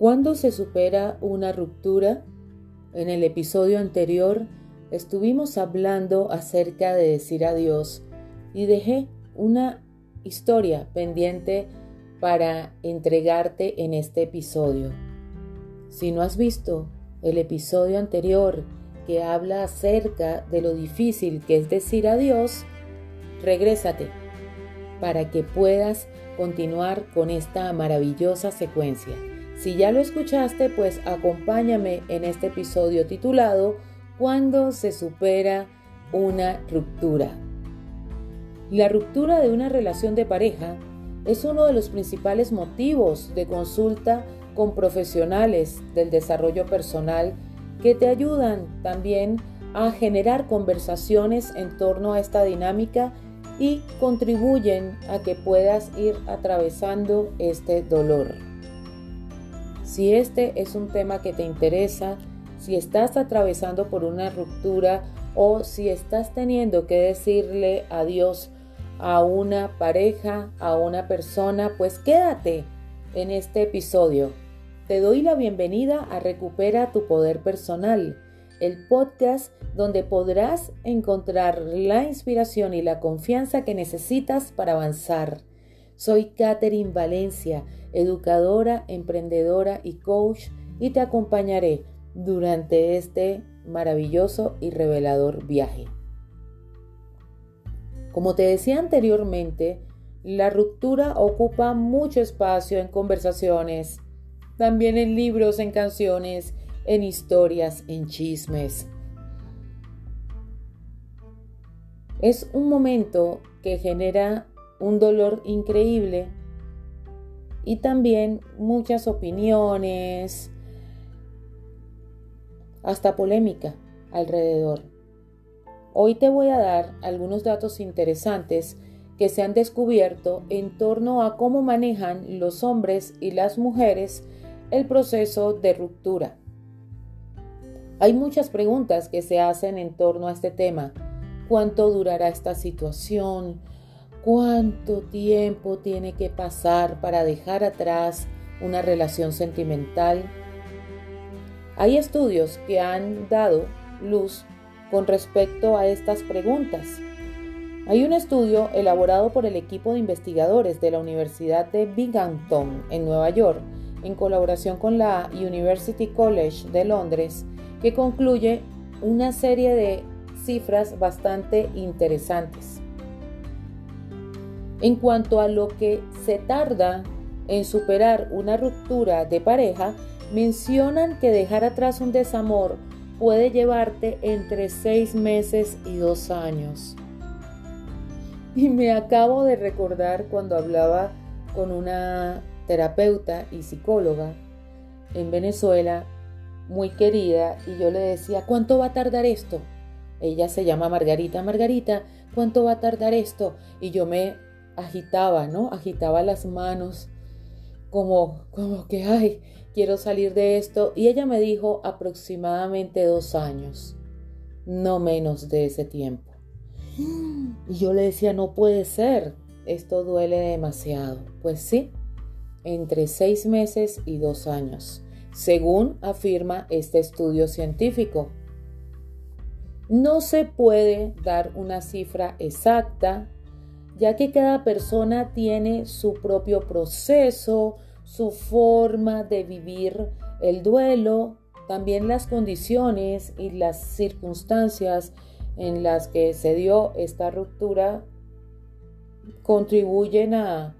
¿Cuándo se supera una ruptura? En el episodio anterior estuvimos hablando acerca de decir adiós y dejé una historia pendiente para entregarte en este episodio. Si no has visto el episodio anterior que habla acerca de lo difícil que es decir adiós, regrésate para que puedas continuar con esta maravillosa secuencia. Si ya lo escuchaste, pues acompáñame en este episodio titulado Cuando se supera una ruptura. La ruptura de una relación de pareja es uno de los principales motivos de consulta con profesionales del desarrollo personal que te ayudan también a generar conversaciones en torno a esta dinámica y contribuyen a que puedas ir atravesando este dolor. Si este es un tema que te interesa, si estás atravesando por una ruptura o si estás teniendo que decirle adiós a una pareja, a una persona, pues quédate en este episodio. Te doy la bienvenida a Recupera tu Poder Personal, el podcast donde podrás encontrar la inspiración y la confianza que necesitas para avanzar. Soy Catherine Valencia educadora, emprendedora y coach, y te acompañaré durante este maravilloso y revelador viaje. Como te decía anteriormente, la ruptura ocupa mucho espacio en conversaciones, también en libros, en canciones, en historias, en chismes. Es un momento que genera un dolor increíble y también muchas opiniones, hasta polémica alrededor. Hoy te voy a dar algunos datos interesantes que se han descubierto en torno a cómo manejan los hombres y las mujeres el proceso de ruptura. Hay muchas preguntas que se hacen en torno a este tema. ¿Cuánto durará esta situación? ¿Cuánto tiempo tiene que pasar para dejar atrás una relación sentimental? Hay estudios que han dado luz con respecto a estas preguntas. Hay un estudio elaborado por el equipo de investigadores de la Universidad de Binghamton en Nueva York, en colaboración con la University College de Londres, que concluye una serie de cifras bastante interesantes. En cuanto a lo que se tarda en superar una ruptura de pareja, mencionan que dejar atrás un desamor puede llevarte entre seis meses y dos años. Y me acabo de recordar cuando hablaba con una terapeuta y psicóloga en Venezuela, muy querida, y yo le decía, ¿cuánto va a tardar esto? Ella se llama Margarita, Margarita, ¿cuánto va a tardar esto? Y yo me agitaba, ¿no? Agitaba las manos como, como que, ay, quiero salir de esto. Y ella me dijo aproximadamente dos años, no menos de ese tiempo. Y yo le decía, no puede ser, esto duele demasiado. Pues sí, entre seis meses y dos años, según afirma este estudio científico. No se puede dar una cifra exacta ya que cada persona tiene su propio proceso, su forma de vivir el duelo, también las condiciones y las circunstancias en las que se dio esta ruptura contribuyen a,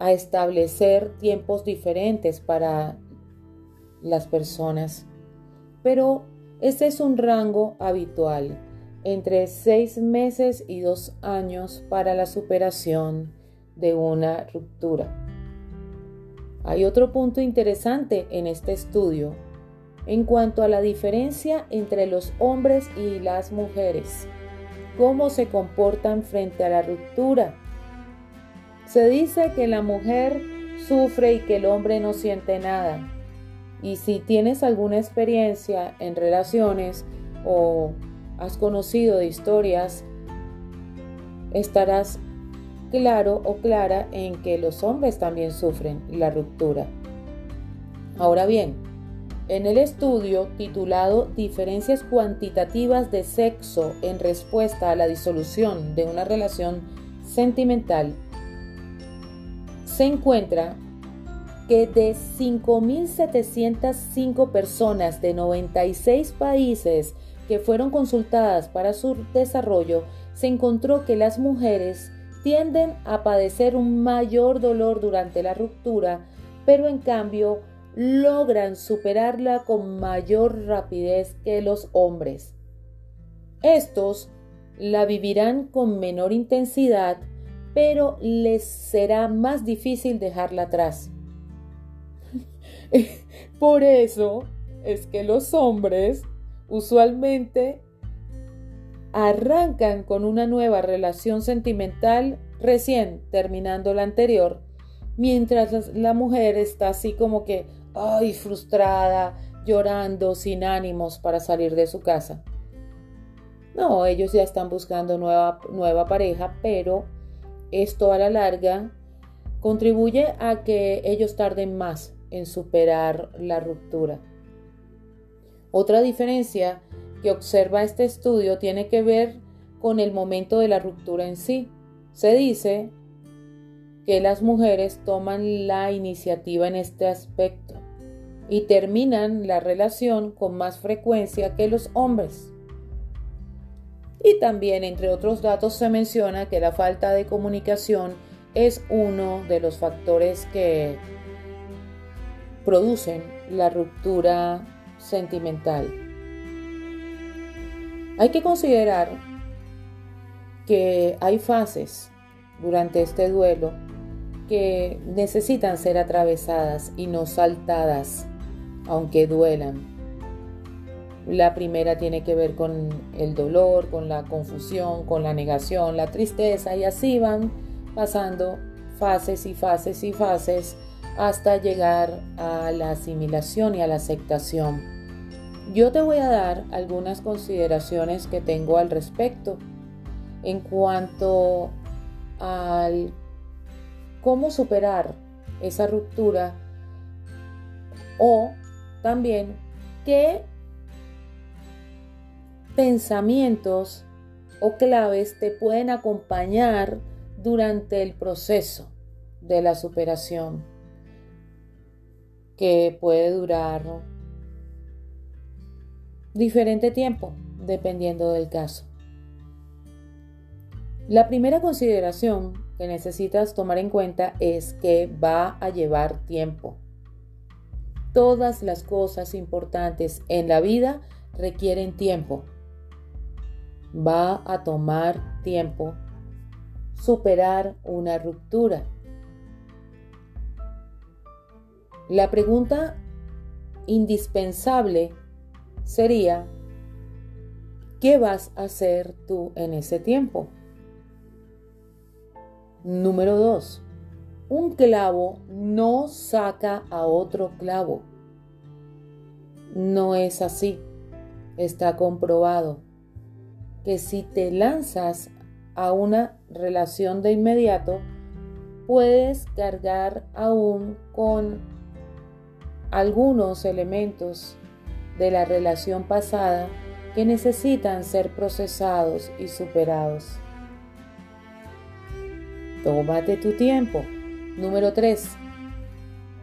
establecer tiempos diferentes para las personas. Pero ese es un rango habitual entre seis meses y dos años para la superación de una ruptura. Hay otro punto interesante en este estudio en cuanto a la diferencia entre los hombres y las mujeres, cómo se comportan frente a la ruptura. Se dice que la mujer sufre y que el hombre no siente nada. Y si tienes alguna experiencia en relaciones o has conocido de historias, estarás claro o clara en que los hombres también sufren la ruptura. Ahora bien, en el estudio titulado Diferencias cuantitativas de sexo en respuesta a la disolución de una relación sentimental, se encuentra que de 5.705 personas de 96 países que fueron consultadas para su desarrollo, se encontró que las mujeres tienden a padecer un mayor dolor durante la ruptura, pero en cambio logran superarla con mayor rapidez que los hombres. Estos la vivirán con menor intensidad, pero les será más difícil dejarla atrás. Por eso es que los hombres usualmente arrancan con una nueva relación sentimental recién terminando la anterior, mientras la mujer está así como que, ay, frustrada, llorando, sin ánimos para salir de su casa. No, ellos ya están buscando nueva, nueva pareja, pero esto a la larga contribuye a que ellos tarden más en superar la ruptura. Otra diferencia que observa este estudio tiene que ver con el momento de la ruptura en sí. Se dice que las mujeres toman la iniciativa en este aspecto y terminan la relación con más frecuencia que los hombres. Y también, entre otros datos, se menciona que la falta de comunicación es uno de los factores que producen la ruptura sentimental. Hay que considerar que hay fases durante este duelo que necesitan ser atravesadas y no saltadas, aunque duelan. La primera tiene que ver con el dolor, con la confusión, con la negación, la tristeza y así van pasando fases y fases y fases hasta llegar a la asimilación y a la aceptación. Yo te voy a dar algunas consideraciones que tengo al respecto en cuanto al cómo superar esa ruptura o también qué pensamientos o claves te pueden acompañar durante el proceso de la superación que puede durar diferente tiempo dependiendo del caso. La primera consideración que necesitas tomar en cuenta es que va a llevar tiempo. Todas las cosas importantes en la vida requieren tiempo. Va a tomar tiempo superar una ruptura. La pregunta indispensable sería, ¿qué vas a hacer tú en ese tiempo? Número 2. Un clavo no saca a otro clavo. No es así. Está comprobado que si te lanzas a una relación de inmediato, puedes cargar aún con algunos elementos de la relación pasada que necesitan ser procesados y superados. Tómate tu tiempo. Número 3.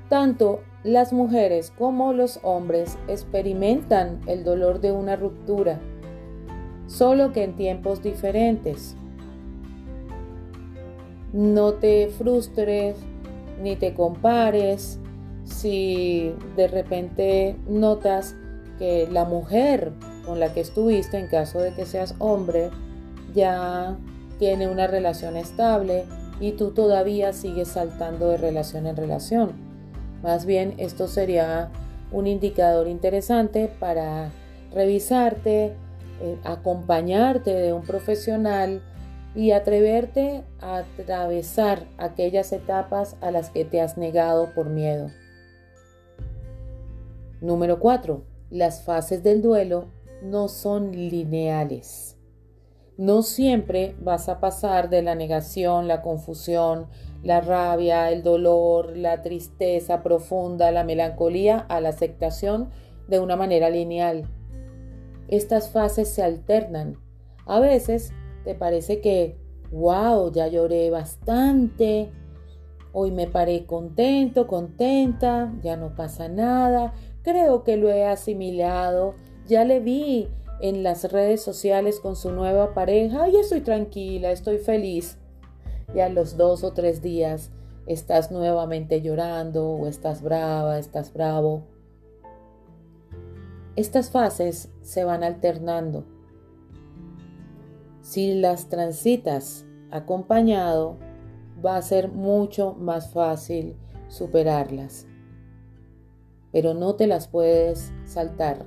Tanto las mujeres como los hombres experimentan el dolor de una ruptura, solo que en tiempos diferentes. No te frustres ni te compares si de repente notas que la mujer con la que estuviste, en caso de que seas hombre, ya tiene una relación estable y tú todavía sigues saltando de relación en relación. Más bien esto sería un indicador interesante para revisarte, eh, acompañarte de un profesional y atreverte a atravesar aquellas etapas a las que te has negado por miedo. Número 4. Las fases del duelo no son lineales. No siempre vas a pasar de la negación, la confusión, la rabia, el dolor, la tristeza profunda, la melancolía, a la aceptación de una manera lineal. Estas fases se alternan. A veces te parece que, wow, ya lloré bastante, hoy me paré contento, contenta, ya no pasa nada, creo que lo he asimilado, ya le vi en las redes sociales con su nueva pareja y estoy tranquila, estoy feliz y a los dos o tres días estás nuevamente llorando o estás brava, estás bravo. Estas fases se van alternando. Si las transitas acompañado, va a ser mucho más fácil superarlas. Pero no te las puedes saltar.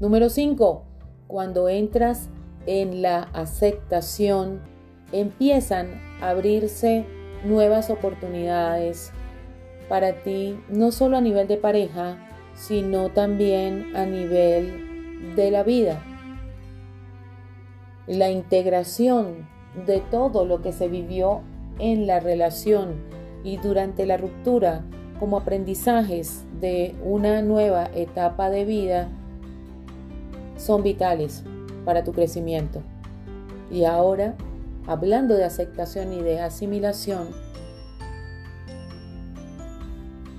Número 5. Cuando entras en la aceptación, empiezan abrirse nuevas oportunidades para ti, no solo a nivel de pareja, sino también a nivel de la vida. La integración de todo lo que se vivió en la relación y durante la ruptura como aprendizajes de una nueva etapa de vida son vitales para tu crecimiento. Y ahora hablando de aceptación y de asimilación,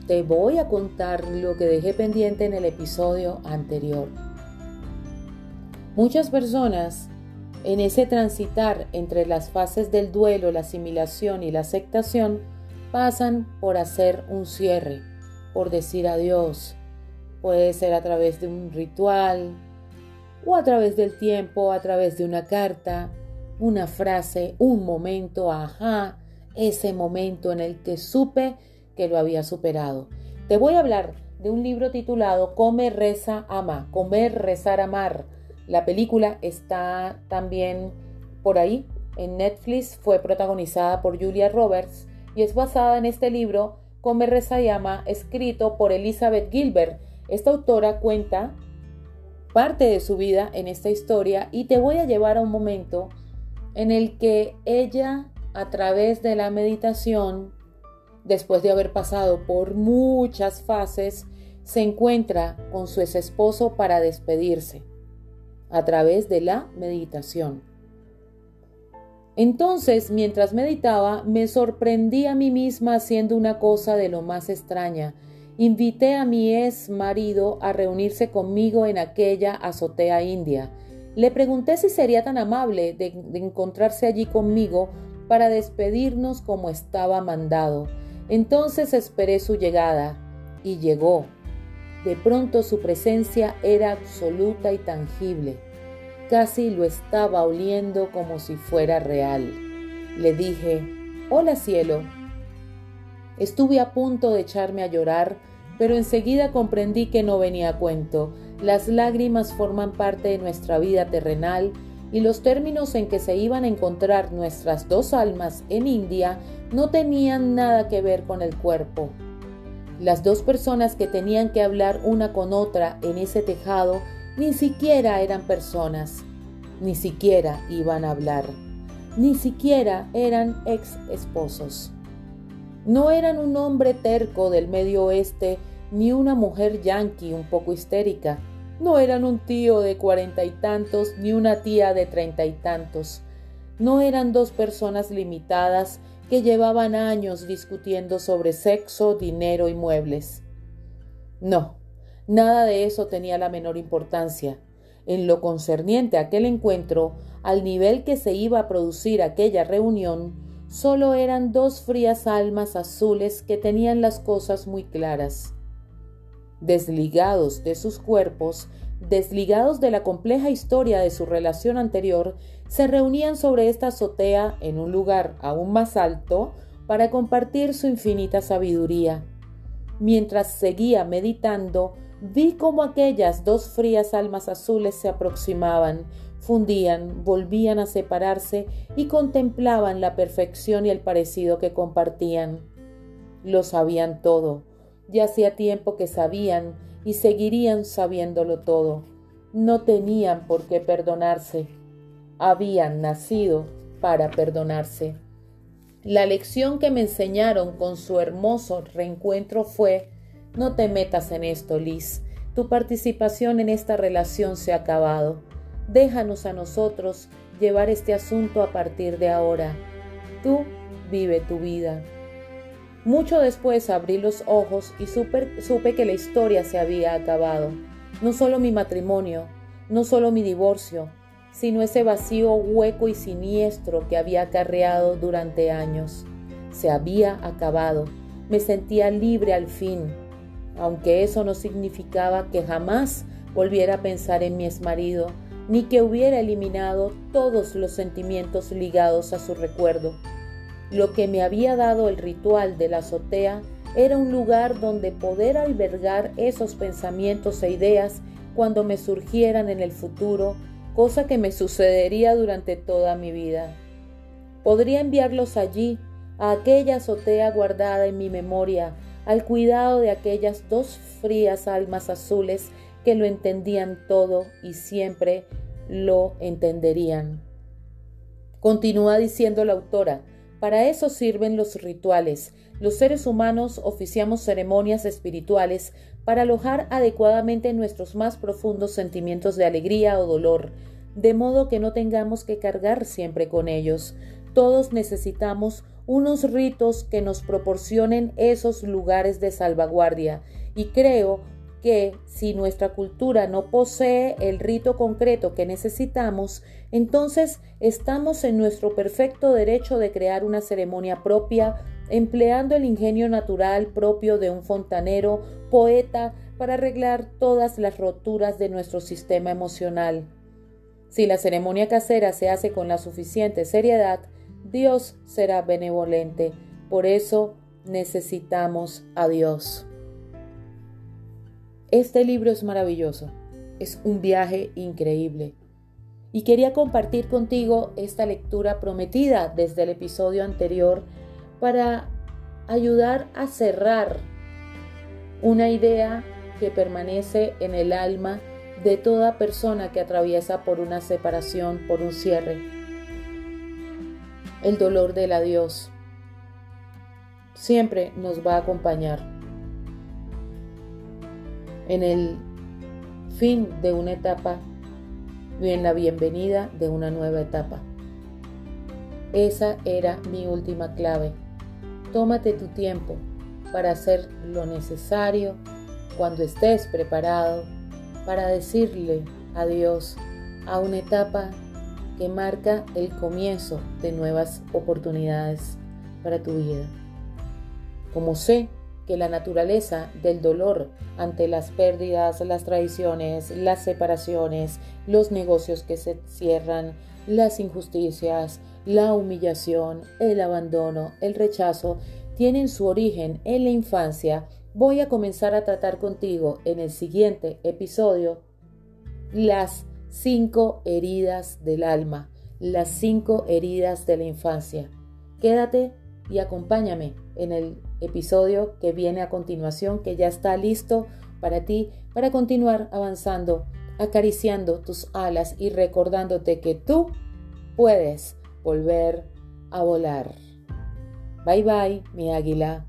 te voy a contar lo que dejé pendiente en el episodio anterior. Muchas personas en ese transitar entre las fases del duelo, la asimilación y la aceptación pasan por hacer un cierre, por decir adiós. Puede ser a través de un ritual o a través del tiempo, a través de una carta, una frase, un momento, ajá, ese momento en el que supe que lo había superado. Te voy a hablar de un libro titulado Come, reza, ama, comer, rezar, amar. La película está también por ahí en Netflix, fue protagonizada por Julia Roberts y es basada en este libro Come, reza y ama, escrito por Elizabeth Gilbert. Esta autora cuenta parte de su vida en esta historia y te voy a llevar a un momento en el que ella, a través de la meditación, después de haber pasado por muchas fases, se encuentra con su ex esposo para despedirse, a través de la meditación. Entonces, mientras meditaba, me sorprendí a mí misma haciendo una cosa de lo más extraña. Invité a mi ex marido a reunirse conmigo en aquella azotea india le pregunté si sería tan amable de, encontrarse allí conmigo para despedirnos como estaba mandado. Entonces esperé su llegada y llegó. De pronto su presencia era absoluta y tangible. Casi lo estaba oliendo como si fuera real. Le dije, Hola cielo. Estuve a punto de echarme a llorar, pero enseguida comprendí que no venía a cuento. Las lágrimas forman parte de nuestra vida terrenal y los términos en que se iban a encontrar nuestras dos almas en India no tenían nada que ver con el cuerpo. Las dos personas que tenían que hablar una con otra en ese tejado ni siquiera eran personas, ni siquiera iban a hablar, ni siquiera eran ex esposos. No eran un hombre terco del medio oeste ni una mujer yanqui un poco histérica. No eran un tío de cuarenta y tantos ni una tía de treinta y tantos. No eran dos personas limitadas que llevaban años discutiendo sobre sexo, dinero y muebles. No, nada de eso tenía la menor importancia. En lo concerniente a aquel encuentro, al nivel que se iba a producir aquella reunión, solo eran dos frías almas azules que tenían las cosas muy claras desligados de sus cuerpos, desligados de la compleja historia de su relación anterior, se reunían sobre esta azotea en un lugar aún más alto para compartir su infinita sabiduría. Mientras seguía meditando, vi cómo aquellas dos frías almas azules se aproximaban, fundían, volvían a separarse y contemplaban la perfección y el parecido que compartían. Lo sabían todo, ya hacía tiempo que sabían y seguirían sabiéndolo todo. No tenían por qué perdonarse. Habían nacido para perdonarse. La lección que me enseñaron con su hermoso reencuentro fue, no te metas en esto, Liz. Tu participación en esta relación se ha acabado. Déjanos a nosotros llevar este asunto a partir de ahora. Tú vive tu vida. Mucho después abrí los ojos y supe, que la historia se había acabado. No solo mi matrimonio, no solo mi divorcio, sino ese vacío hueco y siniestro que había acarreado durante años. Se había acabado. Me sentía libre al fin, aunque eso no significaba que jamás volviera a pensar en mi exmarido, ni que hubiera eliminado todos los sentimientos ligados a su recuerdo. Lo que me había dado el ritual de la azotea era un lugar donde poder albergar esos pensamientos e ideas cuando me surgieran en el futuro, cosa que me sucedería durante toda mi vida. Podría enviarlos allí, a aquella azotea guardada en mi memoria, al cuidado de aquellas dos frías almas azules que lo entendían todo y siempre lo entenderían. Continúa diciendo la autora, para eso sirven los rituales. Los seres humanos oficiamos ceremonias espirituales para alojar adecuadamente nuestros más profundos sentimientos de alegría o dolor, de modo que no tengamos que cargar siempre con ellos. Todos necesitamos unos ritos que nos proporcionen esos lugares de salvaguardia y creo que si nuestra cultura no posee el rito concreto que necesitamos, entonces estamos en nuestro perfecto derecho de crear una ceremonia propia, empleando el ingenio natural propio de un fontanero, poeta, para arreglar todas las roturas de nuestro sistema emocional. Si la ceremonia casera se hace con la suficiente seriedad, Dios será benevolente. Por eso necesitamos a Dios. Este libro es maravilloso, es un viaje increíble. Y quería compartir contigo esta lectura prometida desde el episodio anterior para ayudar a cerrar una idea que permanece en el alma de toda persona que atraviesa por una separación, por un cierre. El dolor del adiós siempre nos va a acompañar en el fin de una etapa y en la bienvenida de una nueva etapa. Esa era mi última clave. Tómate tu tiempo para hacer lo necesario cuando estés preparado para decirle adiós a una etapa que marca el comienzo de nuevas oportunidades para tu vida. Como sé que la naturaleza del dolor ante las pérdidas, las traiciones, las separaciones, los negocios que se cierran, las injusticias, la humillación, el abandono, el rechazo, tienen su origen en la infancia, voy a comenzar a tratar contigo en el siguiente episodio las cinco heridas del alma, las cinco heridas de la infancia. Quédate y acompáñame en el episodio que viene a continuación, que ya está listo para ti, para continuar avanzando, acariciando tus alas y recordándote que tú puedes volver a volar. Bye bye, mi águila.